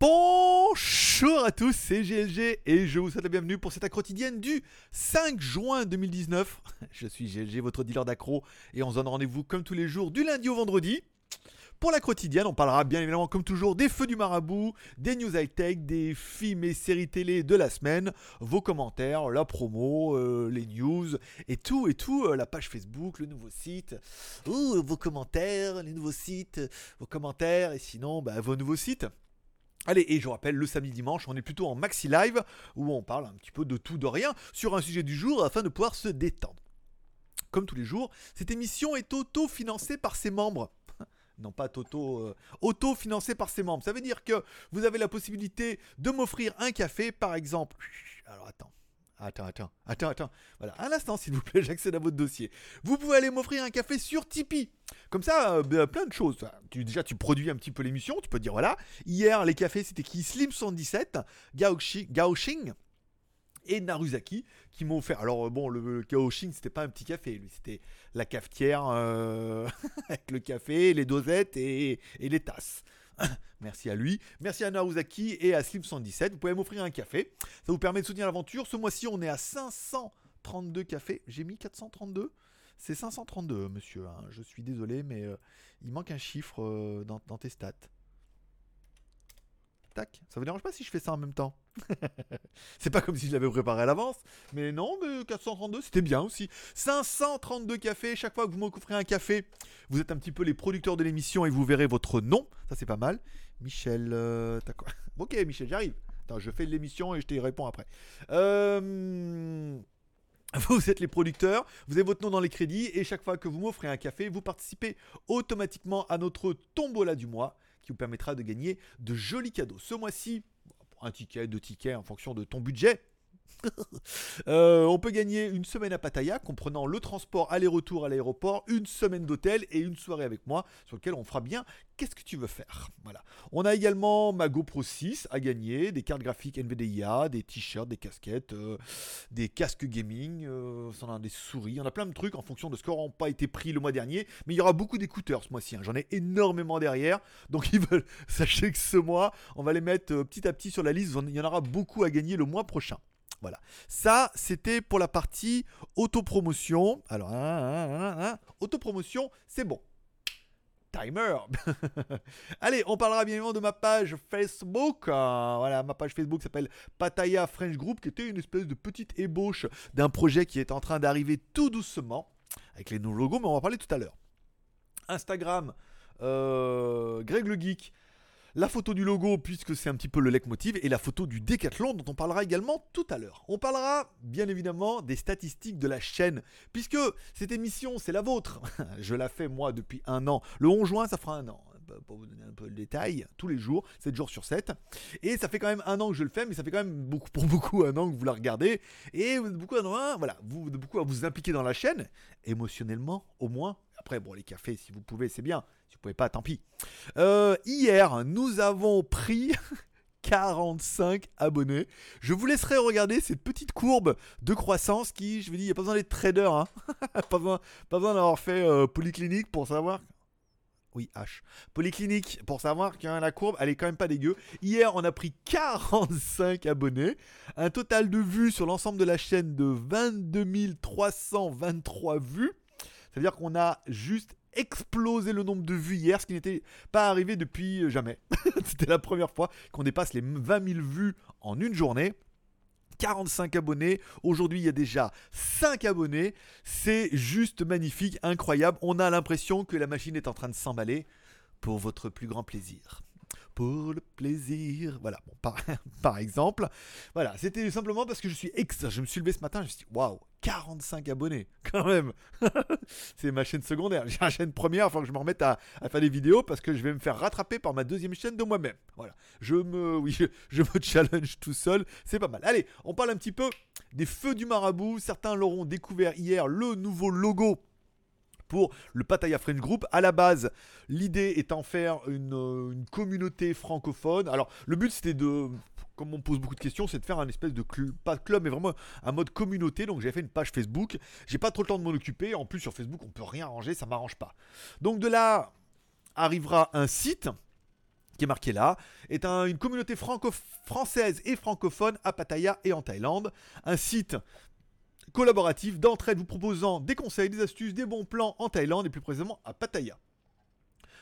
Bonjour à tous, c'est GLG et je vous souhaite la bienvenue pour cette quotidienne du 5 juin 2019. Je suis GLG, votre dealer d'accro, et on se donne rendez-vous comme tous les jours du lundi au vendredi. Pour la quotidienne, on parlera bien évidemment comme toujours des feux du marabout, des news high-tech, des films et séries télé de la semaine, vos commentaires, la promo, euh, les news et tout et tout, euh, la page Facebook, le nouveau site, ouh, vos commentaires, les nouveaux sites, vos commentaires et sinon bah, vos nouveaux sites. Allez, et je vous rappelle, le samedi dimanche, on est plutôt en maxi live où on parle un petit peu de tout, de rien sur un sujet du jour afin de pouvoir se détendre. Comme tous les jours, cette émission est auto-financée par ses membres. Non pas Toto, euh, auto-financée par ses membres. Ça veut dire que vous avez la possibilité de m'offrir un café, par exemple. Alors attends. Attends, attends, attends, attends. Voilà, un instant s'il vous plaît, j'accède à votre dossier. Vous pouvez aller m'offrir un café sur Tipeee. Comme ça, euh, ben, plein de choses. Tu, déjà, tu produis un petit peu l'émission. Tu peux dire, voilà, hier, les cafés, c'était qui? Slim77, Gaoxing et Naruzaki qui m'ont offert. Alors euh, bon, le Gaoxing, c'était pas un petit café, lui, c'était la cafetière euh, avec le café, les dosettes et, et les tasses. Merci à lui. Merci à Naruzaki et à Slim117. Vous pouvez m'offrir un café. Ça vous permet de soutenir l'aventure. Ce mois-ci, on est à 532 cafés. J'ai mis 432. C'est 532, monsieur. Hein. Je suis désolé, mais euh, il manque un chiffre euh, dans, tes stats. Tac. Ça vous dérange pas si je fais ça en même temps? C'est pas comme si je l'avais préparé à l'avance. Mais non, mais 432, c'était bien aussi. 532 cafés. Chaque fois que vous m'offrez un café, vous êtes un petit peu les producteurs de l'émission et vous verrez votre nom. Ça, c'est pas mal. Michel. Euh, quoi? Ok, Michel, j'arrive. Je fais l'émission et je te réponds après. Euh. Vous êtes les producteurs, vous avez votre nom dans les crédits et chaque fois que vous m'offrez un café, vous participez automatiquement à notre tombola du mois qui vous permettra de gagner de jolis cadeaux. Ce mois-ci, un ticket, deux tickets en fonction de ton budget. Euh, on peut gagner une semaine à Pattaya, comprenant le transport aller-retour à l'aéroport, une semaine d'hôtel et une soirée avec moi, sur lequel on fera bien qu'est-ce que tu veux faire. On a également ma GoPro 6 à gagner, des cartes graphiques NVDIA, des t-shirts, des casquettes, euh, des casques gaming, euh, on a des souris, on a plein de trucs en fonction de ce qui pas été pris le mois dernier, mais il y aura beaucoup d'écouteurs ce mois-ci. Hein. J'en ai énormément derrière, donc sachez que ce mois, on va les mettre petit à petit sur la liste. Il y en aura beaucoup à gagner le mois prochain. Voilà. Ça, c'était pour la partie autopromotion. Alors, hein, autopromotion, c'est bon. Timer. Allez, on parlera bien évidemment de ma page Facebook. Euh, voilà, ma page Facebook s'appelle Pataya French Group, qui était une espèce de petite ébauche d'un projet qui est en train d'arriver tout doucement, avec les nouveaux logos, mais on va en parler tout à l'heure. Instagram, euh, Greg le Geek, la photo du logo, puisque c'est un petit peu le leitmotiv, et la photo du décathlon, dont on parlera également tout à l'heure. On parlera bien évidemment des statistiques de la chaîne, puisque cette émission, c'est la vôtre. Je la fais moi depuis un an. Le 11 juin, ça fera un an pour vous donner un peu le détail, tous les jours, 7 jours sur 7. Et ça fait quand même un an que je le fais, mais ça fait quand même beaucoup, pour beaucoup un an que vous la regardez. Et vous vous, beaucoup à vous impliquer dans la chaîne, émotionnellement au moins. Après, bon, les cafés, si vous pouvez, c'est bien. Si vous pouvez pas, tant pis. Euh, hier, nous avons pris 45 abonnés. Je vous laisserai regarder cette petite courbe de croissance qui, je vous dis, il n'y a pas besoin d'être trader. Hein. pas besoin, d'avoir fait euh, polyclinique pour savoir. Oui, H. Polyclinique, pour savoir que la courbe, elle est quand même pas dégueu. Hier, on a pris 45 abonnés. Un total de vues sur l'ensemble de la chaîne de 22 323 vues. C'est-à-dire qu'on a juste explosé le nombre de vues hier, ce qui n'était pas arrivé depuis euh, jamais. C'était la première fois qu'on dépasse les 20 000 vues en une journée. 45 abonnés. Aujourd'hui, il y a déjà 5 abonnés. C'est juste magnifique, incroyable. On a l'impression que la machine est en train de s'emballer pour votre plus grand plaisir pour le plaisir. Voilà, par, par exemple. Voilà, c'était simplement parce que je suis ex. Je me suis levé ce matin, je me suis dit, waouh, 45 abonnés, quand même. c'est ma chaîne secondaire. J'ai une chaîne première, il faut que je me remette à, faire des vidéos parce que je vais me faire rattraper par ma deuxième chaîne de moi-même. Voilà, je me, oui, je, me challenge tout seul, c'est pas mal. Allez, on parle un petit peu des feux du marabout. Certains l'auront découvert hier, le nouveau logo pour le Pattaya French Group. À la base, l'idée étant faire une, euh, une, communauté francophone. Alors, le but c'était de comme on pose beaucoup de questions, c'est de faire un espèce de club, pas de club, mais vraiment un mode communauté. Donc j'ai fait une page Facebook. J'ai pas trop le temps de m'en occuper. En plus sur Facebook, on peut rien arranger, ça m'arrange pas. Donc de là arrivera un site qui est marqué là, est une communauté franco-française et francophone à Pattaya et en Thaïlande. Un site collaboratif d'entraide vous proposant des conseils, des astuces, des bons plans en Thaïlande et plus précisément à Pattaya.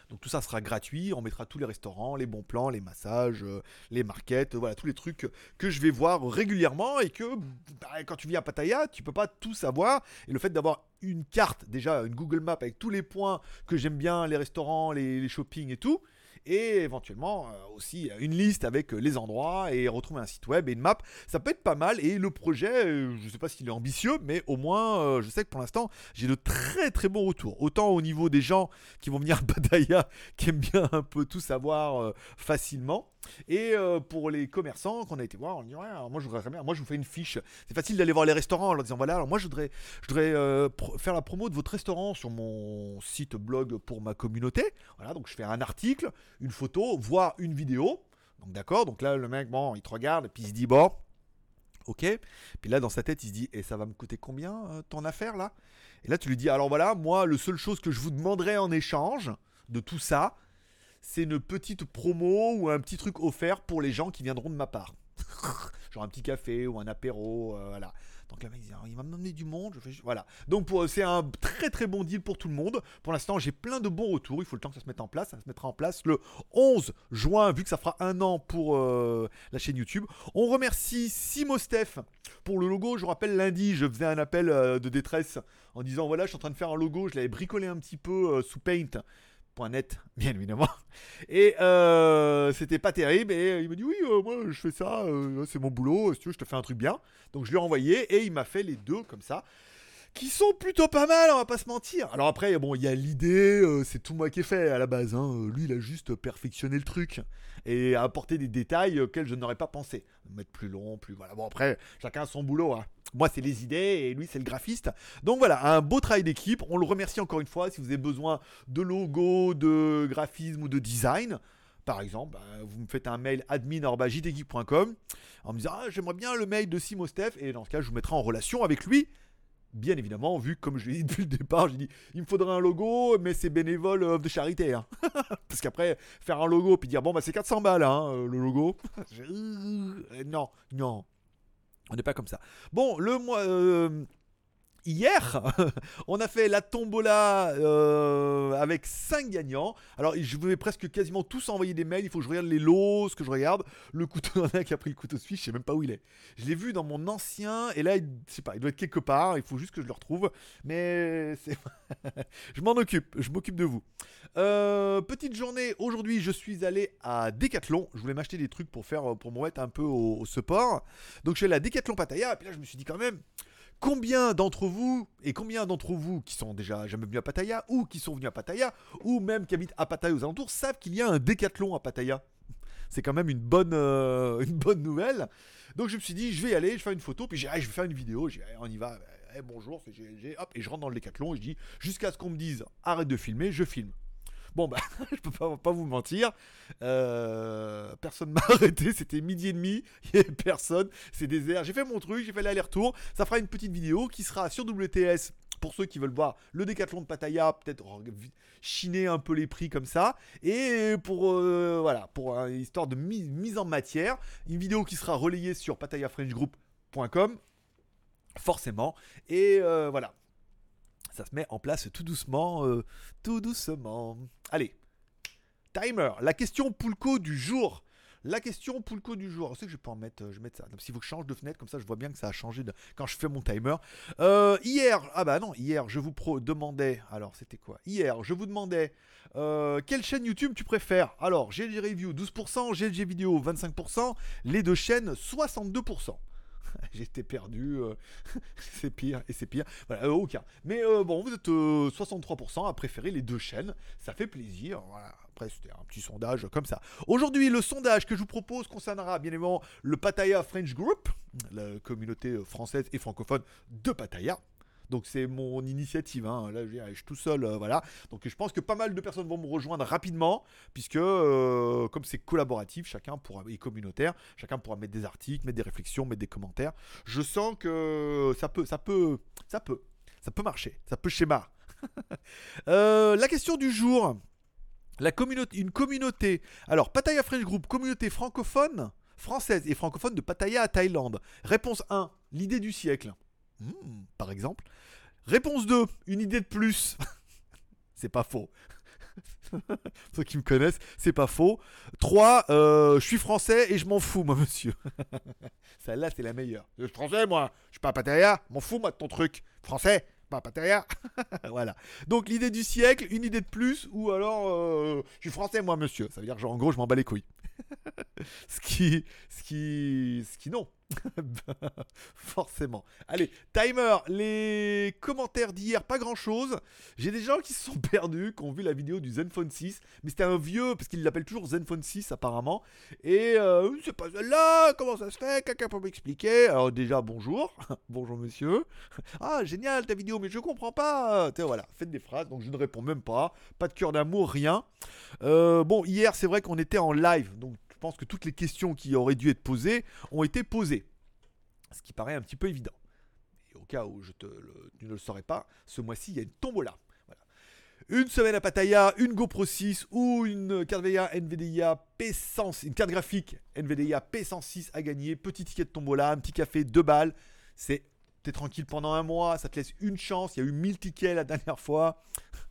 Donc tout ça sera gratuit, on mettra tous les restaurants, les bons plans, les massages, euh, les markets, voilà, tous les trucs que je vais voir régulièrement et que bah, quand tu viens à Pattaya, tu peux pas tout savoir. Et le fait d'avoir une carte, déjà une Google Map avec tous les points que j'aime bien, les restaurants, les, les shopping et tout, et éventuellement euh, aussi une liste avec euh, les endroits et retrouver un site web et une map. Ça peut être pas mal et le projet, euh, je sais pas s'il est ambitieux, mais au moins je sais que pour l'instant j'ai de très très bons retours. Autant au niveau des gens qui vont venir à Badaya, qui aiment bien un peu tout savoir facilement. Et pour les commerçants qu'on a été voir, on dit ouais, moi je voudrais bien, moi je vous fais une fiche. C'est facile d'aller voir les restaurants en leur disant voilà, alors moi je voudrais, je voudrais faire la promo de votre restaurant sur mon site blog pour ma communauté. Voilà, donc je fais un article, une photo, voire une vidéo. Donc d'accord, donc là le mec, bon, il te regarde et puis il se dit bon, ok. Puis là dans sa tête il se dit et ça va me coûter combien euh, ton affaire là? Et là tu lui dis alors voilà, moi le seule chose que je vous demanderai en échange de tout ça, c'est une petite promo ou un petit truc offert pour les gens qui viendront de ma part. Genre un petit café ou un apéro, euh, voilà. Donc là, il me donner du monde. Je fais, voilà. Donc c'est un très très bon deal pour tout le monde. Pour l'instant, j'ai plein de bons retours. Il faut le temps que ça se mette en place. Ça se mettra en place le 11 juin, vu que ça fera un an pour euh, la chaîne YouTube. On remercie Simostef pour le logo. Je vous rappelle, lundi, je faisais un appel euh, de détresse en disant voilà, je suis en train de faire un logo. Je l'avais bricolé un petit peu sous Paint net, bien évidemment. Et euh, c'était pas terrible. Et il me dit Oui, euh, moi je fais ça, euh, c'est mon boulot, si tu veux, je te fais un truc bien. Donc je lui ai envoyé et il m'a fait les deux comme ça. Qui sont plutôt pas mal, on va pas se mentir. Alors après, bon, il y a l'idée, c'est tout moi qui ai fait à la base. Hein. Lui, il a juste perfectionné le truc et apporté des détails auxquels je n'aurais pas pensé. Mettre plus long, plus. Voilà. Bon, après, chacun a son boulot. Hein. Moi, c'est les idées et lui, c'est le graphiste. Donc voilà, un beau travail d'équipe. On le remercie encore une fois. Si vous avez besoin de logo, de graphisme ou de design, par exemple, bah, vous me faites un mail admin.jtegeek.com en me disant ah, j'aimerais bien le mail de Simo Steph. Et dans ce cas, je vous mettrai en relation avec lui. Bien évidemment, vu comme je l'ai dit depuis le départ, j'ai dit il me faudrait un logo, mais c'est bénévole euh, de charité. Hein. Parce qu'après, faire un logo puis dire bon, bah c'est 400 balles hein, euh, le logo. non, non, on n'est pas comme ça. Bon, le mois. Hier, on a fait la tombola euh, avec 5 gagnants. Alors, je vais presque quasiment tous envoyer des mails. Il faut que je regarde les lots, ce que je regarde. Le couteau, il qui a pris le couteau suisse, je sais même pas où il est. Je l'ai vu dans mon ancien, et là, il, je sais pas, il doit être quelque part. Il faut juste que je le retrouve. Mais je m'en occupe, je m'occupe de vous. Euh, petite journée, aujourd'hui, je suis allé à Decathlon. Je voulais m'acheter des trucs pour faire, pour me un peu au, support. Donc, je suis allé à Decathlon Pattaya, et puis là, je me suis dit quand même. Combien d'entre vous, et combien d'entre vous qui sont déjà jamais venus à Pattaya, ou qui sont venus à Pattaya, ou même qui habitent à Pattaya aux alentours, savent qu'il y a un décathlon à Pattaya? C'est quand même une bonne, euh, nouvelle. Donc je me suis dit, je vais aller, je vais faire une photo, puis j'ai, je vais faire une vidéo, j'ai, on y va, eh, bonjour, hop, et je rentre dans le décathlon, et je dis, jusqu'à ce qu'on me dise, arrête de filmer, je filme. Bon, bah, je peux pas, vous mentir. Euh, personne m'a arrêté. C'était midi et demi. Il personne. C'est désert. J'ai fait mon truc. J'ai fait l'aller-retour. Ça fera une petite vidéo qui sera sur WTS pour ceux qui veulent voir le décathlon de Pattaya, peut-être chiner un peu les prix comme ça. Et pour, euh, voilà, pour une histoire de mise, en matière, une vidéo qui sera relayée sur patayafrenchgroup.com forcément. Et euh, voilà, ça se met en place tout doucement, euh, tout doucement. Allez, timer, la question Poulco du jour. La question Poulco du jour. Je sais que je pas en mettre, euh, je vais mettre ça. S'il faut change de fenêtre, comme ça je vois bien que ça a changé quand je fais mon timer. Euh, hier, ah bah non, hier je vous demandais, alors c'était quoi? Hier, je vous demandais quelle chaîne YouTube tu préfères? Alors, GLG Review 12%, GLG Vidéo 25%, les deux chaînes 62%. J'étais perdu, euh, c'est pire et c'est pire. Voilà, euh, aucun. Mais euh, bon, vous êtes 63% à préférer les deux chaînes, ça fait plaisir. Après, c'était un petit sondage comme ça. Aujourd'hui, le sondage que je vous propose concernera bien évidemment le Pattaya French Group, la communauté française et francophone de Pattaya. Donc c'est mon initiative. Hein. Là, je suis tout seul, euh, voilà. Donc je pense que pas mal de personnes vont me rejoindre rapidement, puisque euh, comme c'est collaboratif, chacun pourra et communautaire, chacun pourra mettre des articles, mettre des réflexions, mettre des commentaires. Je sens que ça peut, ça peut, ça peut, ça peut marcher, ça peut schéma. Euh, la question du jour. Une communauté. Alors, Pattaya French Group, communauté francophone, française et francophone de Pattaya à Thaïlande. Réponse 1, l'idée du siècle. Hmm, par exemple. Réponse 2, une idée de plus. c'est pas faux. Ceux qui me connaissent, c'est pas faux. 3, euh, je suis français et je m'en fous, moi, monsieur. Celle-là, c'est la meilleure. Je suis français, moi. Je suis pas Pattaya. M'en fous, moi, de ton truc. Français pas Pattaya. voilà. Donc l'idée du siècle, une idée de plus, ou alors euh, je suis français moi monsieur. Ça veut dire genre en gros je m'en bats les couilles. ce qui, ce qui, ce qui non. Forcément. Allez, timer, les commentaires d'hier, pas grand chose. J'ai des gens qui se sont perdus, qui ont vu la vidéo du Zenfone 6, mais c'était un vieux, parce qu'il l'appelle toujours Zenfone 6 apparemment. Et euh, c'est pas celle-là, comment ça se fait Quelqu'un peut m'expliquer Alors déjà, bonjour. bonjour monsieur. Ah, génial ta vidéo, mais je comprends pas. voilà, faites des phrases, donc je ne réponds même pas. Pas de cœur d'amour, rien. Euh, bon, hier, c'est vrai qu'on était en live, donc je pense que toutes les questions qui auraient dû être posées ont été posées. Ce qui paraît un petit peu évident. Et au cas où je tu ne le saurais pas, ce mois-ci, il y a une tombola. Une semaine à Pattaya, une GoPro 6 ou une carte NVIDIA P100, une carte graphique NVIDIA P106 à gagner. Petit ticket de tombola, un petit café, deux balles. C'est t'es tranquille pendant un mois, ça te laisse une chance. Il y a eu 1000 tickets la dernière fois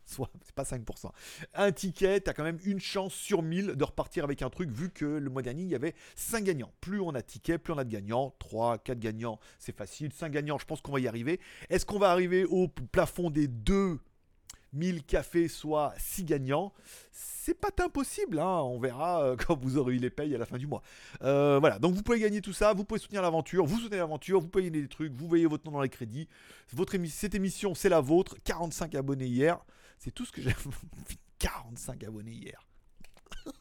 soit c'est pas 5%. Un ticket, tu as quand même une chance sur 1000 de repartir avec un truc, vu que le mois dernier, il y avait 5 gagnants. Plus on a de tickets, plus on a de gagnants. 3, 4 gagnants, c'est facile. 5 gagnants, je pense qu'on va y arriver. Est-ce qu'on va arriver au plafond des 2000 cafés, soit 6 gagnants? C'est pas impossible, hein. on verra euh, quand vous aurez eu les payes à la fin du mois. Euh, voilà, donc vous pouvez gagner tout ça, vous pouvez soutenir l'aventure, vous soutenez l'aventure, vous pouvez gagner des trucs, vous voyez votre nom dans les crédits. Votre cette émission, c'est la vôtre. 45 abonnés hier. C'est tout ce que j'ai. 45 abonnés hier.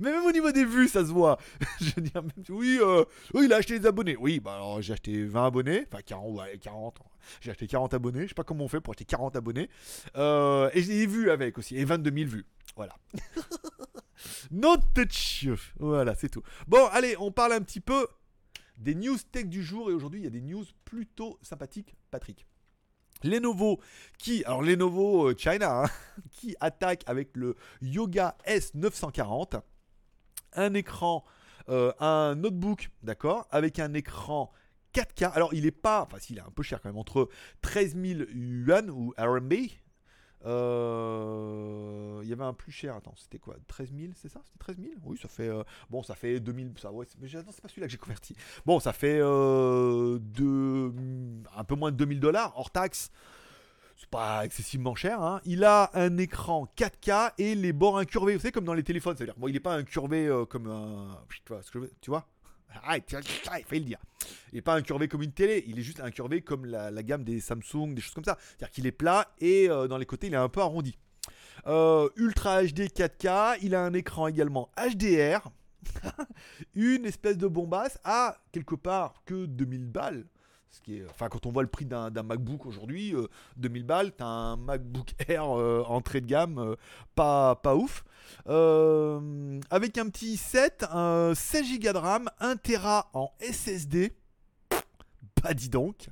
Mais même au niveau des vues, ça se voit. je dis même, oui, euh, oui, il a acheté des abonnés. Oui, bah alors j'ai acheté 20 abonnés, enfin 40, ouais, 40. J'ai acheté 40 abonnés. Je sais pas comment on fait pour acheter 40 abonnés. Euh, et j'ai des vues avec aussi, et 22 000 vues. Voilà. Not touch. Voilà, c'est tout. Bon, allez, on parle un petit peu des news tech du jour. Et aujourd'hui, il y a des news plutôt sympathiques, Patrick. Lenovo qui, alors Lenovo euh, China, hein, qui attaque avec le Yoga S940, un écran, euh, un notebook, d'accord, avec un écran 4K. Alors il est pas, enfin s'il est un peu cher quand même, entre 13 000 yuan ou RMB, euh, il y avait un plus cher, attends, c'était quoi 13 000, c'est ça C'était 13 000 Oui, ça fait. Euh, bon, ça fait 2000. Ça, c'est pas celui-là que j'ai converti. Bon, ça fait euh, un peu moins de 2000 dollars hors taxe. C'est pas excessivement cher. Hein. Il a un écran 4K et les bords incurvés. Vous savez, comme dans les téléphones. C'est-à-dire, bon, il n'est pas incurvé comme un. Tu vois? Ah, il fallait le dire. Il n'est pas incurvé comme une télé, il est juste incurvé comme la, gamme des Samsung, des choses comme ça. C'est-à-dire qu'il est plat et euh, dans les côtés, il est un peu arrondi. Euh, Ultra HD 4K, il a un écran également HDR. une espèce de bombasse à quelque part que 2000 balles qui est, enfin, quand on voit le prix d'un MacBook aujourd'hui, 2000 euh, balles, t'as un MacBook Air euh, entrée de gamme, euh, pas, pas ouf. avec un petit 7, 16 Go de RAM, 1 Tera en SSD. Bah dis donc,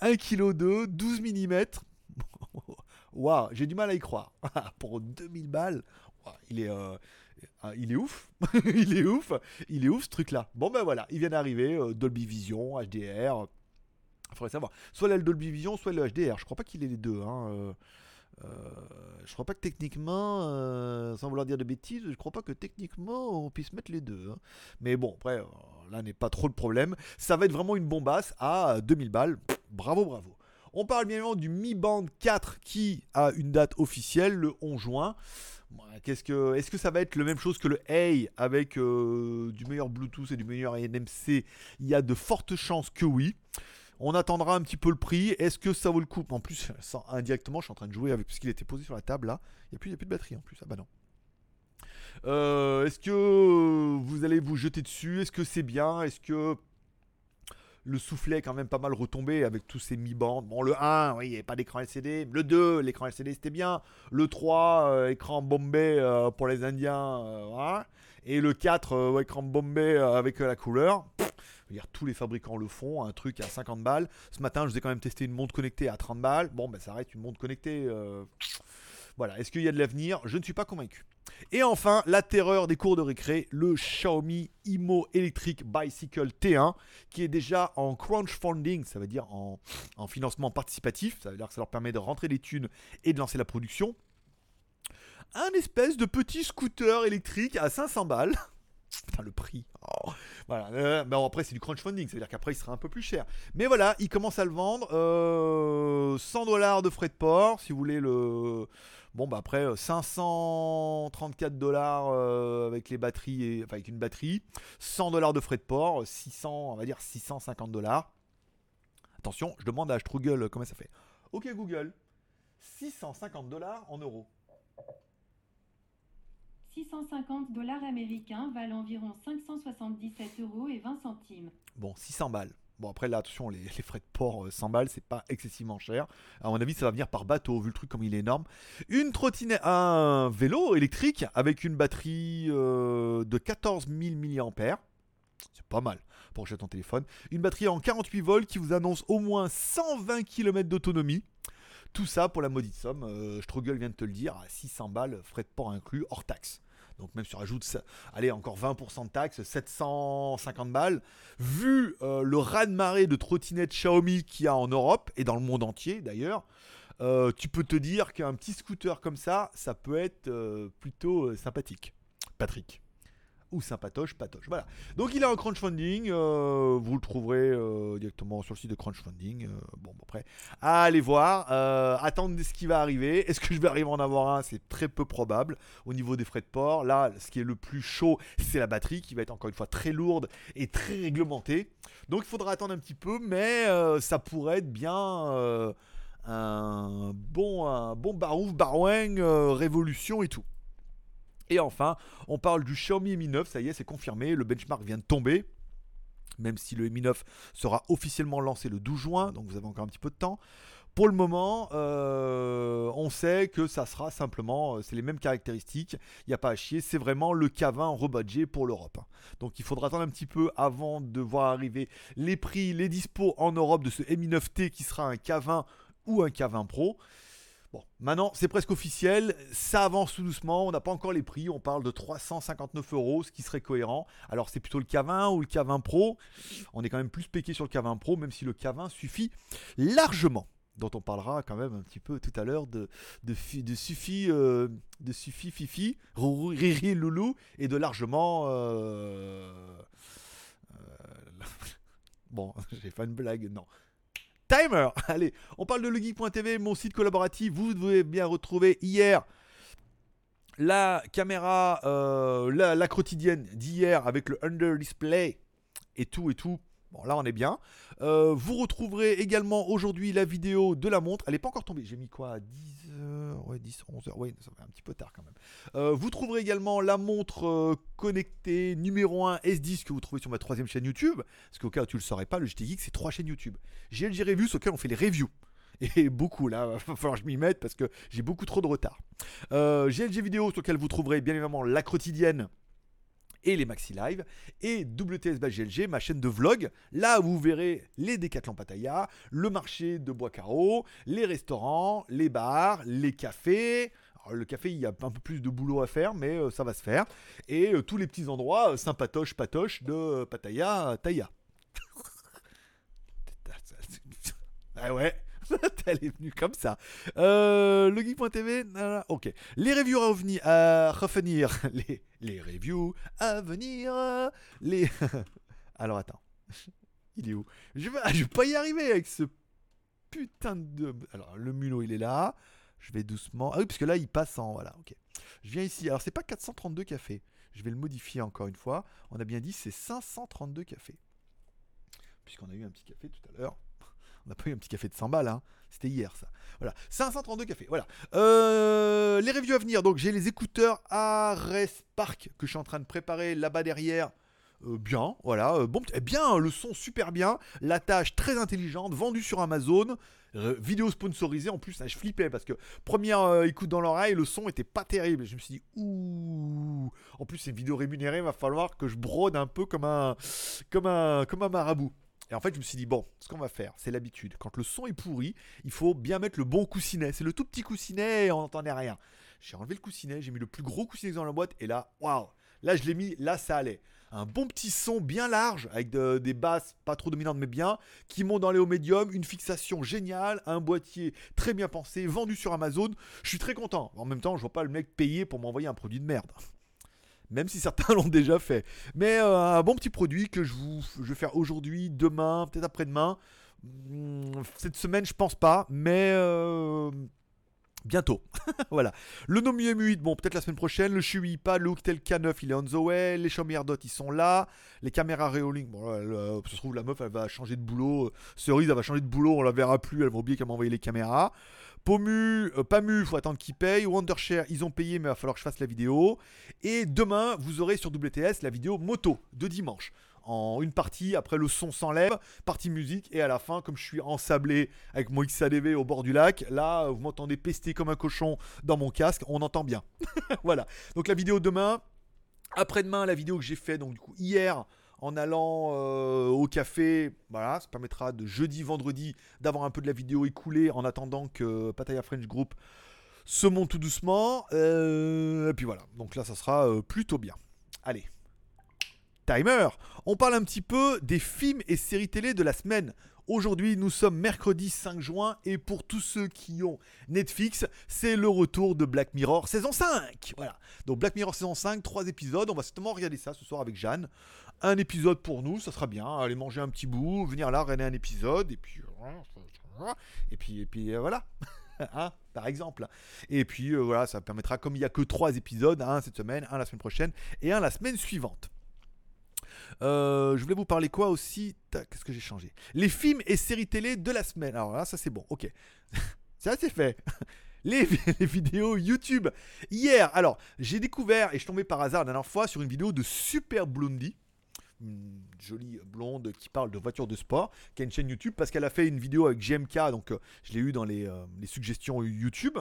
1 kg 2, 12 mm. Waouh, j'ai du mal à y croire. Pour 2000 balles, il est, ah, il est ouf, il est ouf, il est ouf ce truc-là. Bon ben voilà, il vient d'arriver, euh, Dolby Vision, HDR. Il faudrait savoir. Soit le Dolby Vision, soit le HDR. Je crois pas qu'il ait les deux. Hein. Euh, euh, je crois pas que techniquement, sans vouloir dire de bêtises, je crois pas que techniquement on puisse mettre les deux. Hein. Mais bon, après, là n'est pas trop le problème. Ça va être vraiment une bombasse à 2000 balles. bravo, bravo. On parle bien évidemment du Mi Band 4 qui a une date officielle le 11 juin. Est-ce que ça va être la même chose que le Hey avec euh, du meilleur Bluetooth et du meilleur NMC Il y a de fortes chances que oui. On attendra un petit peu le prix. Est-ce que ça vaut le coup? En plus, indirectement, je suis en train de jouer avec puisqu'il était posé sur la table là. Il n'y a, plus, a plus de batterie en plus. Ah bah non. Euh, est-ce que vous allez vous jeter dessus? Est-ce que c'est bien? Est-ce que le soufflet est quand même pas mal retombé avec tous ces mi-bandes. Bon, le 1, oui, il n'y avait pas d'écran LCD. Le 2, l'écran LCD c'était bien. Le 3, euh, écran Bombay euh, pour les Indiens. Euh, Et le 4, écran Bombay avec la couleur. dire, tous les fabricants le font, un truc à 50 balles. Ce matin, je vous ai quand même testé une montre connectée à 30 balles. Bon, ben ça reste une montre connectée. Voilà, est-ce qu'il y a de l'avenir? Je ne suis pas convaincu. Et enfin, la terreur des cours de récré, le Xiaomi Imo Electric Bicycle T1, qui est déjà en crowdfunding, ça veut dire en, en financement participatif, ça veut dire que ça leur permet de rentrer les thunes et de lancer la production. Un espèce de petit scooter électrique à 500 balles. Putain, le prix. Oh. Voilà. Euh, bon, après, c'est du crowdfunding, c'est-à-dire qu'après, il sera un peu plus cher. Mais voilà, il commence à le vendre. Euh, 100 dollars de frais de port, si vous voulez le. Bon, bah après, 534 dollars euh, avec les batteries, et, enfin avec une batterie. 100 dollars de frais de port, 600, on va dire 650 dollars. Attention, je demande à Struggle comment ça fait. Ok, Google. 650 dollars en euros. 650 dollars américains valent environ 577 euros et 20 centimes. Bon, 600 balles. Bon, après, là, attention, les, frais de port, euh, 100 balles, c'est pas excessivement cher. À mon avis, ça va venir par bateau, vu le truc comme il est énorme. Une trottinette, un vélo électrique avec une batterie euh, de 14 000 mAh. C'est pas mal pour acheter ton téléphone. Une batterie en 48 volts qui vous annonce au moins 120 km d'autonomie. Tout ça pour la maudite somme, euh, Struggle vient de te le dire, à 600 balles, frais de port inclus, hors taxe. Donc même si tu rajoutes, ça- allez, encore 20% de taxes, 750 balles. Vu euh, le raz-de-marée de trottinettes Xiaomi qu'il y a en Europe, et dans le monde entier d'ailleurs, euh, tu peux te dire qu'un petit scooter comme ça, ça peut être euh, plutôt sympathique. Patrick. Ou sympatoche, patoche. Voilà. Donc il est en crowdfunding. euh, vous le trouverez euh, directement sur le site de crowdfunding. euh, bon, après, allez voir. euh, attendre ce qui va arriver. Est-ce que je vais arriver à en avoir un? C'est très peu probable au niveau des frais de port. Là, ce qui est le plus chaud, c'est la batterie qui va être encore une fois très lourde et très réglementée. Donc il faudra attendre un petit peu, mais euh, ça pourrait être bien un bon, un bon barouf, barouing, révolution et tout. Et enfin, on parle du Xiaomi Mi 9, ça y est, c'est confirmé, le benchmark vient de tomber. Même si le Mi 9 sera officiellement lancé le 12 juin, donc vous avez encore un petit peu de temps. Pour le moment, euh, on sait que ça sera simplement, euh, c'est les mêmes caractéristiques, il n'y a pas à chier, c'est vraiment le K20 rebadgé pour l'Europe. Donc il faudra attendre un petit peu avant de voir arriver les prix, les dispos en Europe de ce Mi 9T qui sera un K20 ou un K20 Pro. Bon, maintenant c'est presque officiel, ça avance tout doucement, on n'a pas encore les prix, on parle de 359 euros, ce qui serait cohérent. Alors c'est plutôt le K20 ou le K20 Pro, on est quand même plus péqué sur le K20 Pro, même si le K20 suffit largement dont on parlera quand même un petit peu tout à l'heure de, de, de suffi, euh, de fifi, riri, loulou, et de largement... euh, euh, bon, j'ai fait une blague, non. Timer Allez, on parle de legeek.tv, mon site collaboratif. Vous devez bien retrouver hier la caméra, euh, la, quotidienne d'hier avec le under display et tout et tout. Bon, là, on est bien. Euh, vous retrouverez également aujourd'hui la vidéo de la montre. Elle n'est pas encore tombée. J'ai mis quoi? 10 heures Ouais, 10, 11 heures. Oui, ça fait un petit peu tard quand même. Euh, vous trouverez également la montre euh, connectée numéro 1 S10 que vous trouvez sur ma troisième chaîne YouTube. Parce qu'au cas où tu le saurais pas, le GT Geek, c'est trois chaînes YouTube. GLG Reviews, sur lequel on fait les reviews. Et beaucoup là, va falloir que je m'y mette parce que j'ai beaucoup trop de retard. Euh, GLG Vidéo, sur lequel vous trouverez bien évidemment la quotidienne et les Maxi Live, et WTS by GLG, ma chaîne de vlog, là où vous verrez les décathlons Pattaya, le marché de Bois Carreau, les restaurants, les bars, les cafés. Alors, le café, il y a un peu plus de boulot à faire, mais euh, ça va se faire. Et euh, tous les petits endroits euh, sympatoches, patoches de euh, Pattaya à Taïa. ah ouais, elle est venue comme ça. Euh, le geek.tv, ok. Les reviews à revenir. Les, reviews à venir. Les. Alors attends. Il est où? Je vais, je vais pas y arriver avec ce putain de. Alors le mulot il est là. Je vais doucement. Ah oui, parce que là il passe en. Voilà, ok. Je viens ici. Alors c'est pas 432 cafés. Je vais le modifier encore une fois. On a bien dit c'est 532 cafés. Puisqu'on a eu un petit café tout à l'heure. On n'a pas eu un petit café de 100 balles, hein. C'était hier ça. Voilà. 532 cafés. Voilà. Euh, les reviews à venir. Donc j'ai les écouteurs Ares Park que je suis en train de préparer là-bas derrière. Euh, bien, voilà. euh, bon, eh bien, le son super bien. La tâche très intelligente. Vendue sur Amazon. vidéo sponsorisée en plus. je flippais parce que première écoute dans l'oreille, le son était pas terrible. Je me suis dit, ouh. En plus, c'est vidéo rémunérée. Va falloir que je brode un peu comme un, comme un, comme un marabout. Et en fait, je me suis dit, bon, ce qu'on va faire, c'est l'habitude. Quand le son est pourri, il faut bien mettre le bon coussinet. C'est le tout petit coussinet et on n'entendait rien. J'ai enlevé le coussinet, j'ai mis le plus gros coussinet dans la boîte et là, waouh Là, je l'ai mis, là, ça allait. Un bon petit son bien large, avec des basses pas trop dominantes mais bien, qui monte dans les hauts médiums, une fixation géniale, un boîtier très bien pensé, vendu sur Amazon. Je suis très content. En même temps, je vois pas le mec payer pour m'envoyer un produit de merde même si certains l'ont déjà fait. Mais euh, un bon petit produit que je, vous, je vais faire aujourd'hui, demain, peut-être après-demain. Hmm, cette semaine, je pense pas, mais euh, bientôt. voilà. Le Nomu M8, bon, peut-être la semaine prochaine. Le Shui pas le Hooktel K9, il est on the way. Les Xiaomi AirDot, ils sont là. Les caméras Reolink, bon, euh, ça se trouve, la meuf, elle va changer de boulot. Cerise, elle va changer de boulot, on la verra plus, elle va oublier qu'elle m'a envoyé les caméras. Pomu, euh, Pamu, faut attendre qu'ils payent. Wondershare, ils ont payé, mais il va falloir que je fasse la vidéo. Et demain, vous aurez sur WTS la vidéo moto de dimanche. En une partie, après le son s'enlève, partie musique, et à la fin, comme je suis ensablé avec mon XADV au bord du lac, là, vous m'entendez pester comme un cochon dans mon casque, on entend bien. voilà. Donc la vidéo demain. Après-demain, la vidéo que j'ai fait, donc du coup, hier, en allant euh, au café. Voilà, ça permettra de jeudi, vendredi d'avoir un peu de la vidéo écoulée en attendant que Pataya French Group se monte tout doucement. Euh, et puis voilà, donc là ça sera euh, plutôt bien. Allez. Timer On parle un petit peu des films et séries télé de la semaine. Aujourd'hui, nous sommes mercredi 5 juin et pour tous ceux qui ont Netflix, c'est le retour de Black Mirror saison 5. Voilà. Donc Black Mirror saison 5, 3 épisodes. On va certainement regarder ça ce soir avec Jeanne un épisode pour nous, ça sera bien. Aller manger un petit bout, venir là, regarder un épisode, et puis. Et puis, et puis euh, voilà. Hein, par exemple. Et puis euh, voilà, ça permettra, comme il n'y a que trois épisodes, un cette semaine, un la semaine prochaine et un la semaine suivante. Euh, je voulais vous parler quoi aussi? Qu'est-ce que j'ai changé? Les films et séries télé de la semaine. Alors là, ça c'est bon, ok. ça c'est fait. Les, les, vidéos YouTube. Hier, alors, j'ai découvert, et je tombais par hasard la dernière fois sur une vidéo de Super Blondie une jolie blonde qui parle de voitures de sport, qui a une chaîne YouTube parce qu'elle a fait une vidéo avec GMK, donc euh, je l'ai eu dans les, euh, les, suggestions YouTube.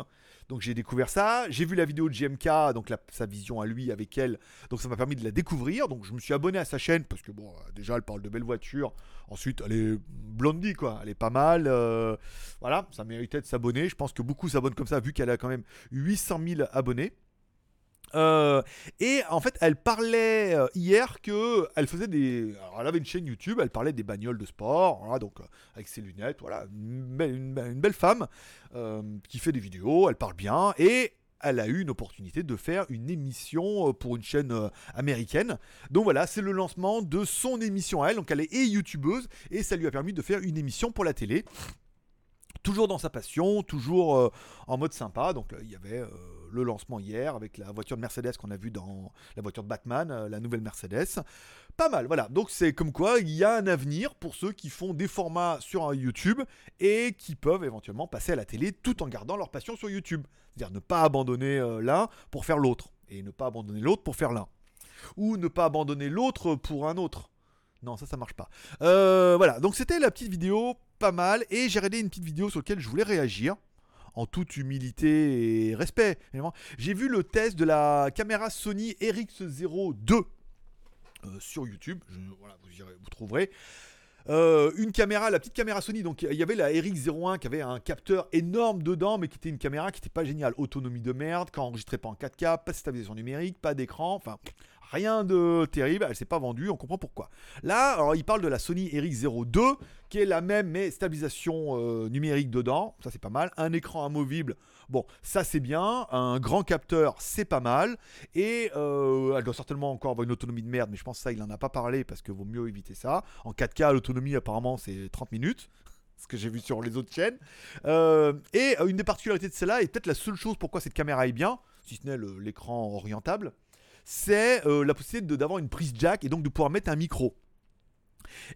Donc j'ai découvert ça, j'ai vu la vidéo de GMK, donc sa vision à lui avec elle, donc ça m'a permis de la découvrir. Donc je me suis abonné à sa chaîne parce que bon, euh, déjà elle parle de belles voitures, ensuite elle est blondie quoi, elle est pas mal. voilà, ça méritait de s'abonner. Je pense que beaucoup s'abonnent comme ça vu qu'elle a quand même 800 000 abonnés. Euh, et en fait, elle parlait euh, hier que elle faisait des. Elle avait une chaîne YouTube, elle parlait des bagnoles de sport, donc euh, avec ses lunettes, voilà, une, belle femme qui fait des vidéos, elle parle bien et elle a eu une opportunité de faire une émission pour une chaîne américaine. Donc voilà, c'est le lancement de son émission à elle. Donc elle est youtubeuse et ça lui a permis de faire une émission pour la télé. Toujours dans sa passion, toujours en mode sympa. Donc il y avait le lancement hier avec la voiture de Mercedes qu'on a vu dans la voiture de Batman, euh, la nouvelle Mercedes. Pas mal, voilà. Donc c'est comme quoi il y a un avenir pour ceux qui font des formats sur YouTube et qui peuvent éventuellement passer à la télé tout en gardant leur passion sur YouTube. C'est-à-dire ne pas abandonner euh, l'un pour faire l'autre et ne pas abandonner l'autre pour faire l'un. Ou ne pas abandonner l'autre pour un autre. Non, ça, ça marche pas. Euh, voilà, donc c'était la petite vidéo, pas mal. Et j'ai regardé une petite vidéo sur laquelle je voulais réagir en toute humilité et respect. J'ai vu le test de la caméra Sony RX02 euh, sur YouTube. vous, trouverez. Euh, une caméra, la petite caméra Sony, donc il y avait la RX01 qui avait un capteur énorme dedans, mais qui était une caméra qui n'était pas géniale. Autonomie de merde, qui enregistrait pas en 4K, pas de stabilisation numérique, pas d'écran, enfin Rien de terrible, elle s'est pas vendue, on comprend pourquoi. Là, alors, il parle de la Sony RX02, qui est la même, mais stabilisation euh, numérique dedans, ça c'est pas mal. Un écran amovible, bon, ça c'est bien. Un grand capteur, c'est pas mal. Et euh, elle doit certainement encore avoir une autonomie de merde, mais je pense que ça, il en a pas parlé parce que vaut mieux éviter ça. En 4K, l'autonomie apparemment c'est 30 minutes ce que j'ai vu sur les autres chaînes. Euh, et une des particularités de celle-là, et peut-être la seule chose pourquoi cette caméra est bien, si ce n'est l'écran orientable, c'est euh, la possibilité d'avoir une prise jack et donc de pouvoir mettre un micro.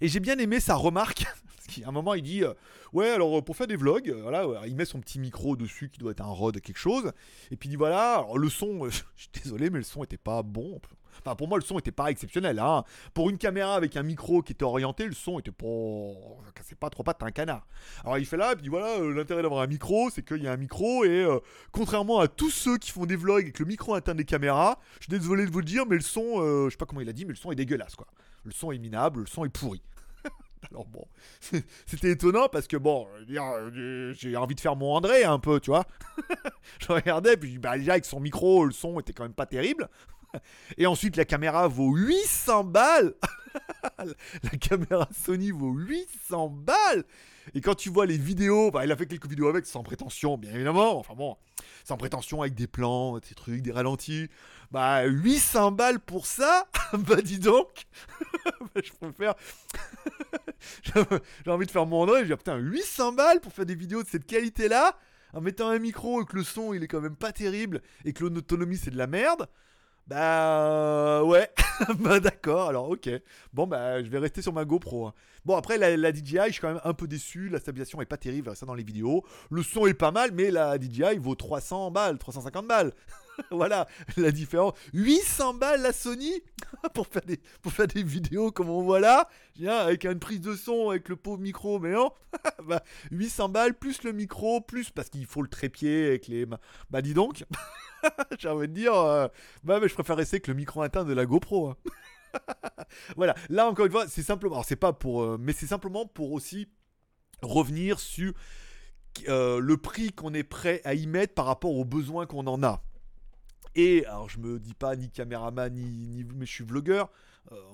Et j'ai bien aimé sa remarque. Parce qu'à un moment, il dit euh, Ouais, alors pour faire des vlogs, euh, voilà, il met son petit micro dessus qui doit être un Rode quelque chose. Et puis il dit Voilà, le son, je suis désolé, mais le son était pas bon. Enfin, pour moi, le son était pas exceptionnel. Hein. Pour une caméra avec un micro qui était orienté, le son était pas. C'est pas trop pas un canard. Alors il fait là, et puis voilà, euh, l'intérêt d'avoir un micro, c'est qu'il y a un micro, et euh, contrairement à tous ceux qui font des vlogs avec le micro interne des caméras, je suis désolé de vous le dire, mais le son, euh, je sais pas comment il a dit, mais le son est dégueulasse, quoi. Le son est minable, le son est pourri. Alors bon, c'était étonnant parce que bon, euh, j'ai envie de faire mon André un peu, tu vois. je regardais, puis bah, déjà avec son micro, le son était quand même pas terrible. Et ensuite, la caméra vaut 800 balles. la caméra Sony vaut 800 balles. Et quand tu vois les vidéos, bah, il a fait quelques vidéos avec, sans prétention, bien évidemment. Enfin bon, sans prétention, avec des plans, des trucs, des ralentis. Bah, 800 balles pour ça? Bah, dis donc bah, Je préfère. J'ai envie de faire mon André. Je dis, ah, putain, 800 balles pour faire des vidéos de cette qualité-là? En mettant un micro et que le son il est quand même pas terrible et que l'autonomie c'est de la merde. Bah ouais, bah d'accord, alors ok. Bon bah je vais rester sur ma GoPro. Hein. Bon après la, DJI je suis quand même un peu déçu, la stabilisation est pas terrible, ça dans les vidéos. Le son est pas mal mais la DJI vaut 300 balles, 350 balles. voilà la différence. 800 balles la Sony pour, faire des, pour faire des vidéos comme on voit là, avec une prise de son avec le pauvre micro, mais non. bah, 800 balles plus le micro, plus parce qu'il faut le trépied avec les... Bah dis donc J'ai envie de dire, euh, bah, mais je préfère rester que le micro interne de la GoPro. Hein. voilà, là encore une fois, c'est simplement, alors c'est pas pour, euh, mais c'est simplement pour aussi revenir sur euh, le prix qu'on est prêt à y mettre par rapport aux besoins qu'on en a. Et alors je me dis pas ni caméraman ni, ni mais je suis vlogueur,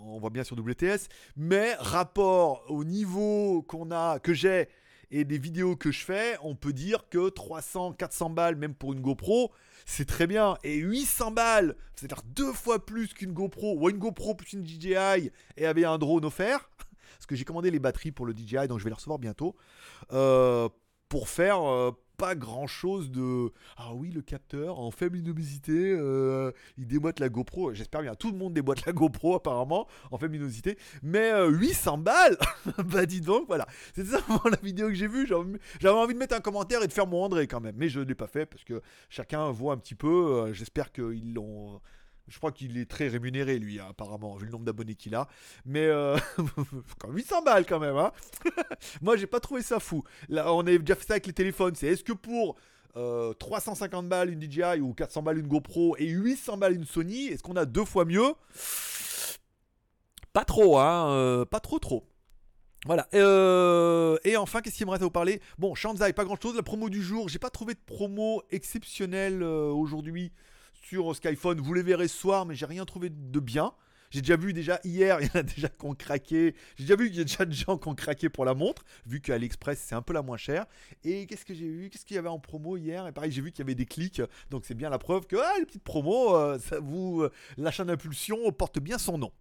on voit bien sur WTS, mais rapport au niveau qu'on a, que j'ai et des vidéos que je fais, on peut dire que 300, 400 balles, même pour une GoPro, c'est très bien. Et 800 balles, c'est-à-dire deux fois plus qu'une GoPro, ou une GoPro plus une DJI, et avait un drone offert. Parce que j'ai commandé les batteries pour le DJI, donc je vais les recevoir bientôt. Euh, pour faire euh, pas grand chose de. Ah oui, le capteur en faible luminosité, euh, il déboîte la GoPro. J'espère bien. Tout le monde déboîte la GoPro apparemment en faible luminosité. Mais 800 euh, balles Bah dis donc, voilà. C'est ça la vidéo que j'ai vue. J'avais envie de mettre un commentaire et de faire mon André quand même. Mais je ne l'ai pas fait parce que chacun voit un petit peu. Euh, j'espère qu'ils l'ont je crois qu'il est très rémunéré, lui, hein, apparemment, vu le nombre d'abonnés qu'il a. Mais euh, 800 balles quand même. Hein Moi, j'ai pas trouvé ça fou. Là, on a déjà fait ça avec les téléphones. C'est est-ce que pour 350 euh, balles une DJI ou 400 balles une GoPro et 800 balles une Sony, est-ce qu'on a deux fois mieux? Pas trop, hein. Euh, pas trop, trop. Voilà. Euh, et enfin, qu'est-ce qu'il me reste à vous parler? Bon, Shanzai, pas grand chose. La promo du jour, j'ai pas trouvé de promo exceptionnelle aujourd'hui sur Skyphone. Vous les verrez ce soir, mais j'ai rien trouvé de bien. J'ai déjà vu déjà hier, il y en a déjà qui ont craqué. J'ai déjà vu qu'il y a déjà des gens qui ont craqué pour la montre, vu qu'AliExpress c'est un peu la moins chère. Et qu'est-ce que j'ai vu? Qu'est-ce qu'il y avait en promo hier? Et pareil, j'ai vu qu'il y avait des clics. Donc c'est bien la preuve que ah, les petites promos, euh, ça vous, euh, l'achat d'impulsion porte bien son nom.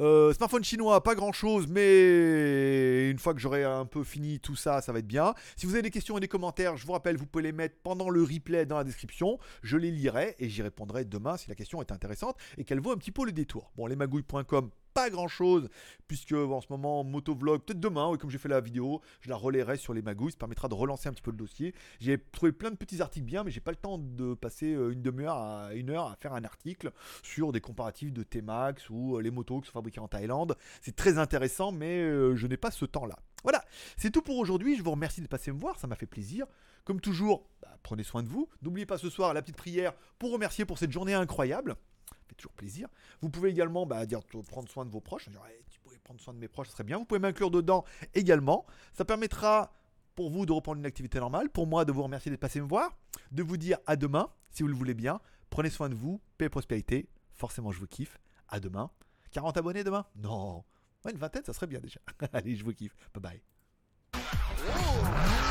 Euh, smartphone chinois, pas grand chose, mais une fois que j'aurai un peu fini tout ça, ça va être bien. Si vous avez des questions et des commentaires, je vous rappelle, vous pouvez les mettre pendant le replay dans la description. Je les lirai et j'y répondrai demain si la question est intéressante et qu'elle vaut un petit peu le détour. Bon, lesmagouilles.com pas grand chose, puisque en ce moment, motovlog, peut-être demain, comme j'ai fait la vidéo, je la relayerai sur les magouilles, ça permettra de relancer un petit peu le dossier. J'ai trouvé plein de petits articles bien, mais j'ai pas le temps de passer euh, une demi-heure à une heure à faire un article sur des comparatifs de T-Max ou euh, les motos qui sont fabriquées en Thaïlande. C'est très intéressant, mais euh, je n'ai pas ce temps-là. Voilà, c'est tout pour aujourd'hui. Je vous remercie de passer me voir, ça m'a fait plaisir. Comme toujours, bah, prenez soin de vous. N'oubliez pas ce soir la petite prière pour remercier pour cette journée incroyable fait toujours plaisir. Vous pouvez également bah, dire prendre soin de vos proches. tu pourrais prendre soin de mes proches, ce serait bien. Vous pouvez m'inclure dedans également. Ça permettra pour vous de reprendre une activité normale, pour moi de vous remercier d'être passé me voir, de vous dire à demain, si vous le voulez bien. Prenez soin de vous, paix et prospérité. Forcément, je vous kiffe. À demain. 40 abonnés demain? Non. une vingtaine, ça serait bien déjà. Allez, je vous kiffe. Bye bye.